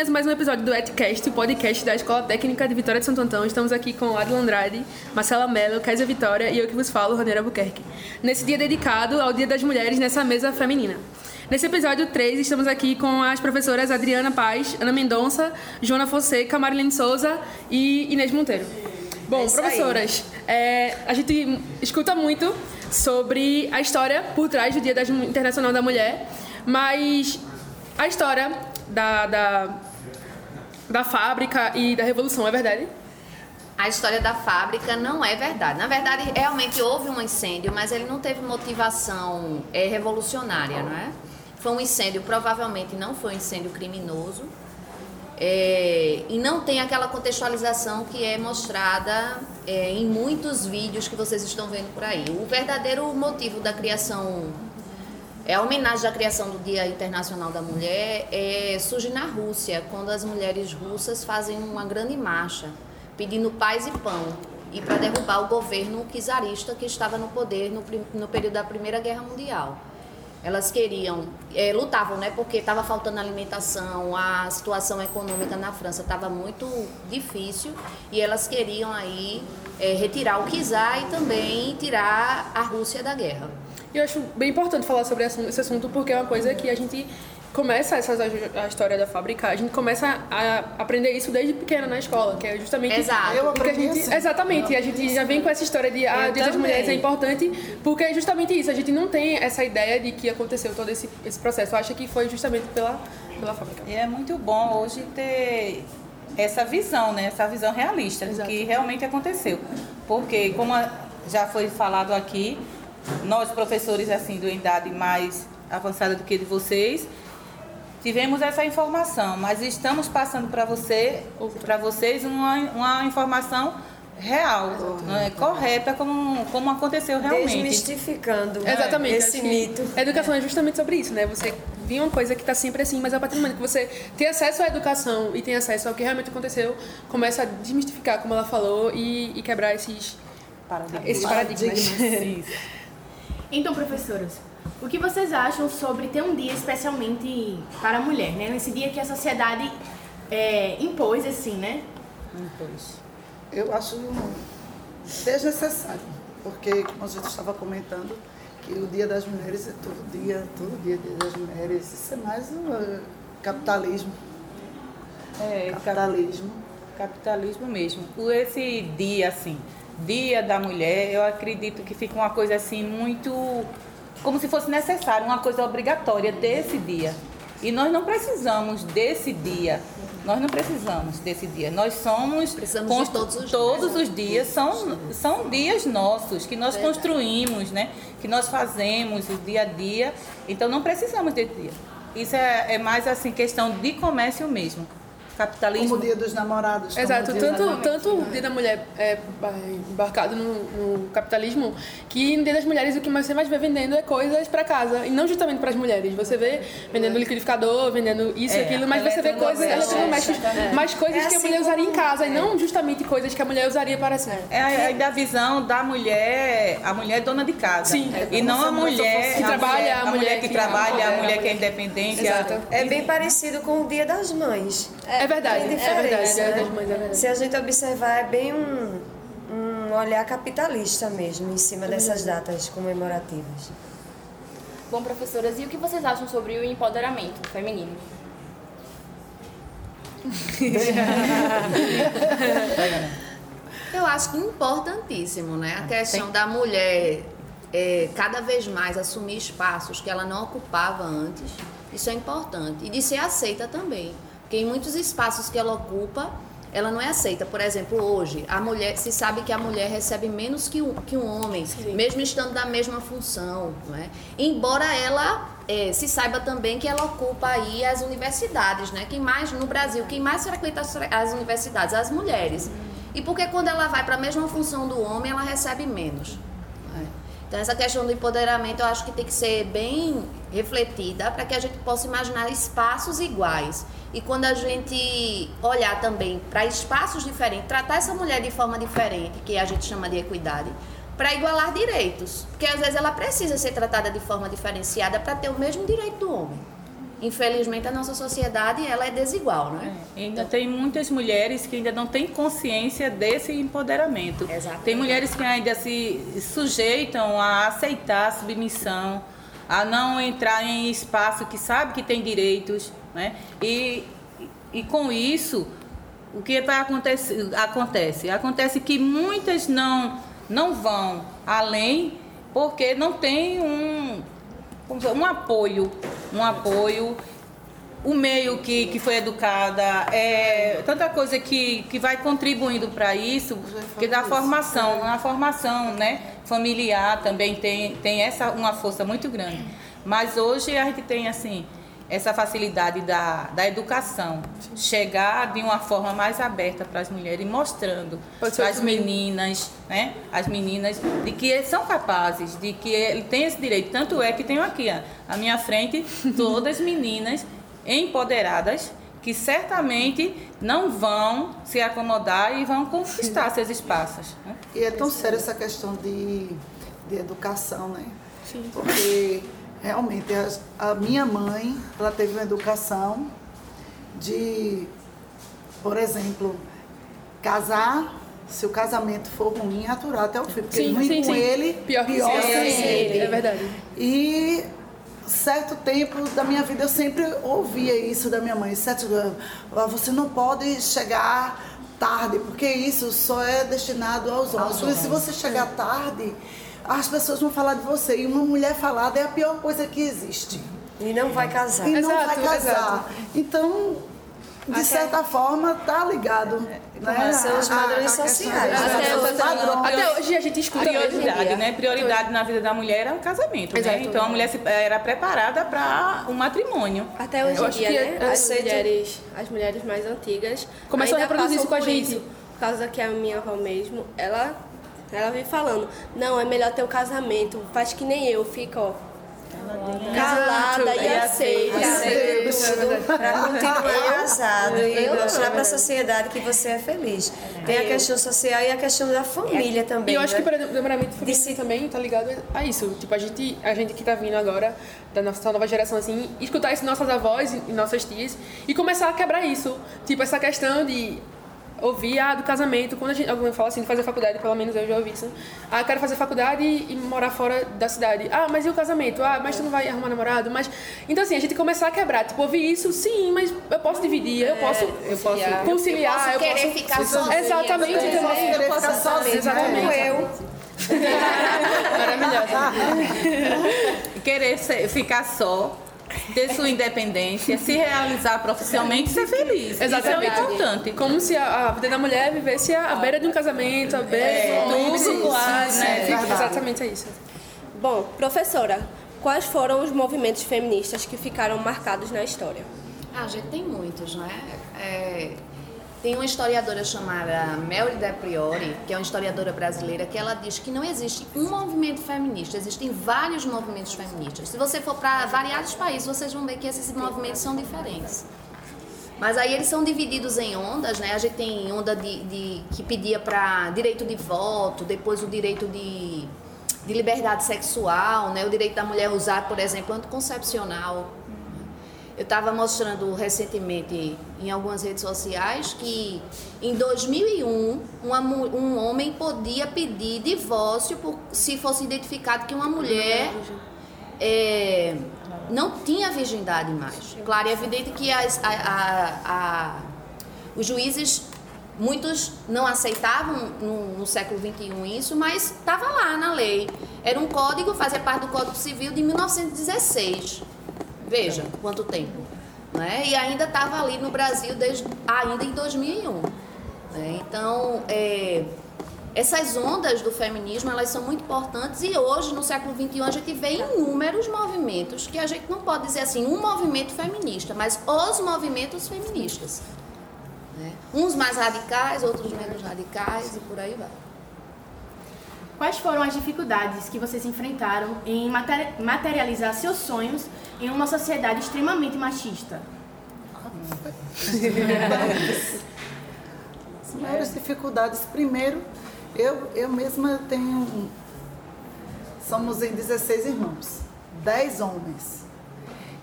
meninas, mais um episódio do Etcast, o podcast da Escola Técnica de Vitória de Santo Antão. Estamos aqui com Adila Andrade, Marcela Mello, Kézia Vitória e eu que vos falo, Raniera Buquerque. Nesse dia dedicado ao Dia das Mulheres nessa mesa feminina. Nesse episódio 3, estamos aqui com as professoras Adriana Paz, Ana Mendonça, Joana Fonseca, Marilene Souza e Inês Monteiro. Bom, É professoras, é, a gente escuta muito sobre a história por trás do Dia das- Internacional da Mulher, mas a história da, da, da fábrica e da revolução, é verdade? A história da fábrica não é verdade. Na verdade, realmente houve um incêndio, mas ele não teve motivação é, revolucionária, não é? Foi um incêndio, provavelmente não foi um incêndio criminoso. É, e não tem aquela contextualização que é mostrada é, em muitos vídeos que vocês estão vendo por aí. O verdadeiro motivo da criação, é a homenagem da criação do Dia Internacional da Mulher, é, surge na Rússia, quando as mulheres russas fazem uma grande marcha pedindo paz e pão e para derrubar o governo czarista que estava no poder no, no período da Primeira Guerra Mundial. Elas queriam, eh, lutavam, né? Porque estava faltando alimentação, a situação econômica na França estava muito difícil e elas queriam aí eh, retirar o czar e também tirar a Rússia da guerra. E eu acho bem importante falar sobre esse assunto- porque é uma coisa que a gente começa essa a história da fábrica, a gente começa a aprender isso desde pequena na escola, que é justamente Exato. eu Eu porque a gente assim. exatamente, e a gente já vem com essa história de ah, Eu Dia das. Mulheres é importante, porque é justamente isso, a gente não tem essa ideia de que aconteceu todo esse, esse processo. Eu acho que foi justamente pela pela fábrica. E é muito bom hoje ter essa visão, né? Essa visão realista do Exato. que realmente aconteceu. Porque, como já foi falado aqui, nós professores assim de uma idade mais avançada do que de vocês, tivemos essa informação, mas estamos passando para você, para vocês uma, uma informação real, não é? correta como, como aconteceu realmente. Desmistificando Exatamente. esse mito. A educação é justamente sobre isso, né? Você via uma coisa que está sempre assim, mas a partir do momento que você tem acesso à educação e tem acesso ao que realmente aconteceu, começa a desmistificar, como ela falou, e, e quebrar esses, Paradigma. esses paradigmas. Então, professoras, o que vocês acham sobre ter um dia especialmente para a mulher, né? Nesse dia que a sociedade é, impôs, assim, né? Pois. Eu acho desnecessário, porque, como a gente estava comentando, que o Dia das Mulheres é todo dia, todo dia Dia das Mulheres. Isso é mais um eh, capitalismo. É, Capitalismo. capitalismo mesmo. Esse dia, assim, dia da mulher, eu acredito que fica uma coisa assim muito. como se fosse necessário, uma coisa obrigatória desse dia. E nós não precisamos desse dia. Nós não precisamos desse dia. Nós somos. Precisamos de constru- todos os dias. Todos os dias são, são dias nossos, que nós construímos, né? Que nós fazemos o dia a dia. Então não precisamos desse dia. Isso é, é mais assim, questão de comércio mesmo. Capitalismo. Como o Dia dos Namorados. Exato, tanto, tanto o Dia da Mulher é embarcado no, no capitalismo, que no Dia das Mulheres o que você mais vê vendendo é coisas para casa, e não justamente para as mulheres. Você vê vendendo liquidificador, vendendo isso e É, aquilo, mas você vê coisas eletrodomésticas, mas coisas É que a assim mulher usaria em casa, e não justamente coisas que a mulher usaria para si. É aí da visão da mulher, a mulher dona de casa. Sim. E não a mulher Que a trabalha, a a mulher que trabalha, a é, mulher que é independente. Exato. a- É bem parecido com o Dia das Mães. É verdade, Tem é verdade, diferença, Dia né? das Mães, é verdade. Se a gente observar, é bem um, um olhar capitalista mesmo em cima dessas datas comemorativas. Bom, professoras, e o que vocês acham sobre o empoderamento feminino? Eu acho que importantíssimo, né? A questão da mulher é, cada vez mais assumir espaços que ela não ocupava antes. Isso é importante. E de ser aceita também. Porque em muitos espaços que ela ocupa, ela não é aceita. Por exemplo, hoje, a mulher se sabe que a mulher recebe menos que um, que um homem, mesmo estando na mesma função. Não é? Embora ela é, se saiba também que ela ocupa aí as universidades, né? Quem mais no Brasil, quem mais frequenta as, as universidades? As mulheres. E porque quando ela vai para a mesma função do homem, ela recebe menos. né? Então essa questão do empoderamento eu acho que tem que ser bem refletida para que a gente possa imaginar espaços iguais. E quando a gente olhar também para espaços diferentes, tratar essa mulher de forma diferente, que a gente chama de equidade, para igualar direitos. Porque às vezes ela precisa ser tratada de forma diferenciada para ter o mesmo direito do homem. Infelizmente a nossa sociedade ela é desigual, não é? Ainda tem muitas mulheres que ainda não têm consciência desse empoderamento. Exatamente. Tem mulheres que ainda se sujeitam a aceitar a submissão, a não entrar em espaço que sabe que tem direitos, né? E, e com isso, o que vai acontecer? Acontece, acontece que muitas não não vão além porque não tem um um apoio, um apoio o meio que, que foi educada, é, tanta coisa que, que vai contribuindo para isso, que da formação, a formação né, familiar também tem, tem essa uma força muito grande. Mas hoje a gente tem assim essa facilidade da, da educação chegar de uma forma mais aberta para as mulheres, mostrando para as meninas, né, as meninas, de que são capazes, de que tem esse direito. Tanto é que tenho aqui ó, à minha frente todas meninas empoderadas que certamente não vão se acomodar e vão conquistar seus espaços. né? E é tão séria essa questão de, de educação, né? Porque realmente as- a, minha mãe, ela teve uma educação de, por exemplo, casar, se o casamento for ruim, aturar até o fim. Porque Sim, ruim sim, com sim. ele, Pior pior sim, sem é, ele. é verdade. E certo tempo da minha vida eu sempre ouvia isso da minha mãe. Certo, ah, você não pode chegar tarde, porque isso só é destinado aos homens. Se você chegar tarde, as pessoas vão falar de você. E uma mulher falada é a pior coisa que existe. E não vai casar. E não Exato, vai casar. exato. Então, de certa forma, tá ligado. Né? A- a- padrões questão- sociais. Até Os hoje- padrões. Até hoje a gente escuta. Prioridade, né? Prioridade na vida da mulher é o casamento, né? Então a mulher era preparada para o matrimônio. Até hoje em dia, né? é- As aceito. mulheres, as mulheres mais antigas Começam a reproduzir isso com a gente. isso. Por causa que a minha avó mesmo, ela, ela vem falando, não, é melhor ter o casamento, faz que nem eu, fica, ó, calada e é aceita. Para continuar casado e mostrar para a sociedade que você é feliz. Tem a questão social e a questão da família também. E eu acho que né? o empoderamento feminino também tá ligado a isso. Tipo, a gente, a gente que tá vindo agora, da nossa nova geração, assim, escutar isso de nossas avós e nossas tias e começar a quebrar isso. Tipo, essa questão de ouvir ah, do casamento. Quando a gente, alguém fala assim, de fazer faculdade, pelo menos eu já ouvi isso. Ah, eu quero fazer faculdade e, e morar fora da cidade. Ah, mas e o casamento? Ah, mas tu não vai arrumar namorado? Mas... Então, assim, a gente começar a quebrar. Tipo, ouvir isso, sim, mas eu posso dividir, eu posso, eu posso conciliar. Eu posso querer posso... ficar sozinha. Exatamente, Eu posso querer Eu posso ficar sozinha. Exatamente. Eu. Maravilhosa. Querer ser- ficar só, ter sua independência, se realizar profissionalmente e ser feliz. Exatamente. Isso é o importante. Como se a, a vida da mulher vivesse à beira de um casamento, à beira É, de um tudo quase, né? Fica Exatamente é isso. Bom, professora, quais foram os movimentos feministas que ficaram marcados na história? Ah, gente, tem muitos, não é? É, Tem uma historiadora chamada Mélida Priori, que é uma historiadora brasileira, que ela diz que não existe um movimento feminista, existem vários movimentos feministas. Se você for para variados países, vocês vão ver que esses movimentos são diferentes. Mas aí eles são divididos em ondas, né? A gente tem onda de, de- que pedia para direito de voto, depois o direito de, de liberdade sexual, né? O direito da mulher usar, por exemplo, anticoncepcional. Eu estava mostrando recentemente em algumas redes sociais que em 2001 uma um homem podia pedir divórcio por, se fosse identificado que uma mulher é, não tinha virgindade mais. Claro, é evidente que as- a- a- a- os juízes, muitos não aceitavam no, no século XXI isso, mas estava lá na lei. Era um código, fazia parte do Código Civil de 1916. Veja quanto tempo. Né? E ainda estava ali no Brasil desde ainda em 2001. né? Então, é, essas ondas do feminismo elas são muito importantes e hoje, no século XXI, a gente vê inúmeros movimentos que a gente não pode dizer assim, um movimento feminista, mas os movimentos feministas. né? Uns mais radicais, outros menos radicais e por aí vai. Quais foram as dificuldades que vocês enfrentaram em materi- materializar seus sonhos em uma sociedade extremamente machista? As maiores dificuldades, primeiro, eu, eu mesma tenho. Somos em 16 irmãos, 10 homens.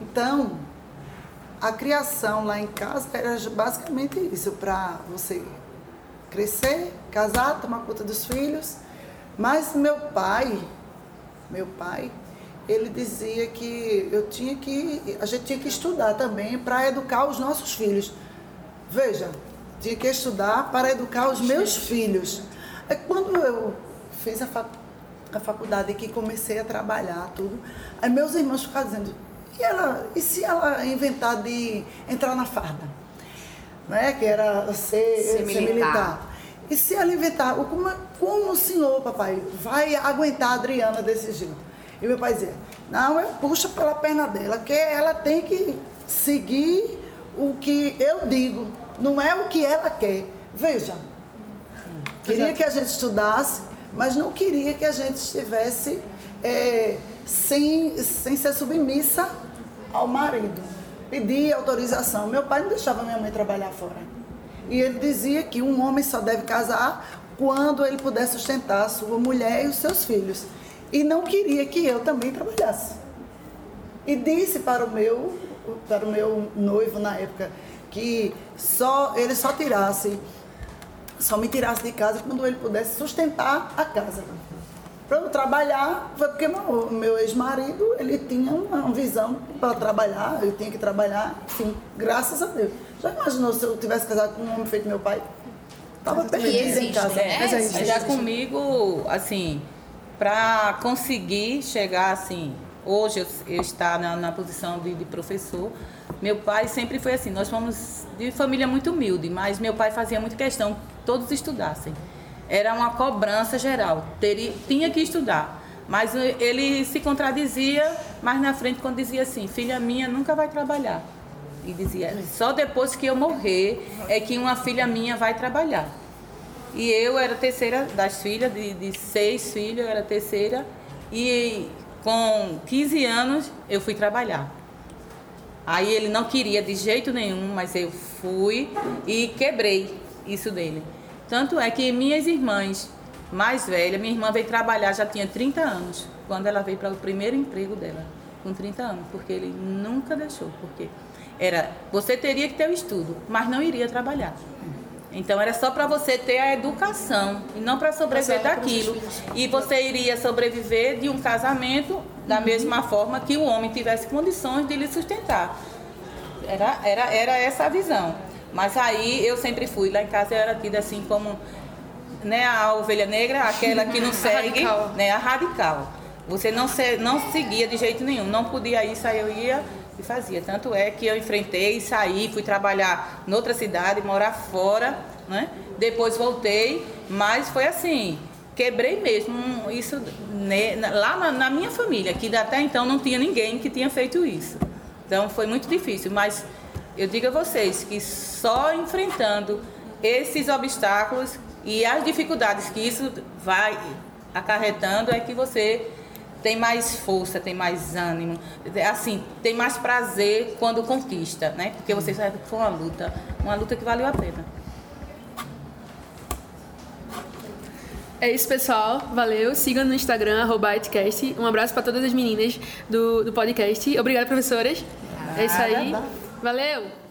Então, a criação lá em casa era basicamente isso, para você crescer, casar, tomar conta dos filhos. Mas meu pai, meu pai, ele dizia que eu tinha que, a gente tinha que estudar também para educar os nossos filhos. Veja, tinha que estudar para educar os meus filhos. É quando eu fiz a, fac, a faculdade que comecei a trabalhar tudo, aí meus irmãos ficavam dizendo, e, ela, e se ela inventar de entrar na farda? Né? Que era ser, Ser ser militar. E se ela inventar, o- como, como o senhor, papai, vai aguentar a Adriana desse jeito? E meu pai dizia, não, eu puxo pela perna dela, que ela tem que seguir o que eu digo, não é o que ela quer. Veja, queria que a gente estudasse, mas não queria que a gente estivesse é, sem, sem ser submissa ao marido. Pedia autorização. Meu pai não deixava minha mãe trabalhar fora. E ele dizia que um homem só deve casar quando ele puder sustentar a sua mulher e os seus filhos. E não queria que eu também trabalhasse. E disse para o meu, para o meu noivo na época que só ele só tirasse, só me tirasse de casa quando ele pudesse sustentar a casa. Para eu trabalhar, foi porque meu, meu ex-marido, ele tinha uma visão para trabalhar, eu tinha que trabalhar, enfim, graças a Deus. Já imaginou se eu tivesse casado com um homem feito meu pai? Estava perdido em casa. né? Mas existe. Mas já comigo, assim, para conseguir chegar assim, hoje eu, eu estar na, na posição de, de professor, meu pai sempre foi assim, nós fomos de família muito humilde, mas meu pai fazia muito questão que todos estudassem. Era uma cobrança geral, teria, tinha que estudar. Mas eh, ele se contradizia mais na frente quando dizia assim, filha minha nunca vai trabalhar. E dizia, só depois que eu morrer é que uma filha minha vai trabalhar. E eu era terceira das filhas, de, de seis filhos, eu era terceira. E com 15 anos eu fui trabalhar. Aí ele não queria de jeito nenhum, mas eu fui e quebrei isso dele. Tanto é que minhas irmãs mais velhas, minha irmã veio trabalhar, já tinha 30 anos, quando ela veio para o primeiro emprego dela, com 30 anos, porque ele nunca deixou, porque era, você teria que ter o estudo, mas não iria trabalhar. Então era só para você ter a educação e não para sobreviver daquilo. E você iria sobreviver de um casamento da mesma forma que o homem tivesse condições de lhe sustentar. Era, era, era essa a visão. Mas aí eu sempre fui. Lá em casa eu era tida assim como né, a ovelha negra, aquela que não segue, radical. né, a radical. Você não, se, não seguia de jeito nenhum. Não podia isso, aí eu ia e fazia. Tanto é que eu enfrentei, saí, fui trabalhar noutra cidade, morar fora, né? Depois voltei, mas foi assim, quebrei mesmo isso né, lá na, na minha família, que até então não tinha ninguém que tinha feito isso. Então foi muito difícil, mas eu digo a vocês que só enfrentando esses obstáculos e as dificuldades que isso vai acarretando é que você tem mais força, tem mais ânimo, assim, tem mais prazer quando conquista, né? Porque você sabe que foi uma luta, uma luta que valeu a pena. É isso, pessoal. Valeu. Sigam no Instagram, arroba Itcast. Um abraço para todas as meninas do, do podcast. Obrigada, professoras. É isso aí. Valeu.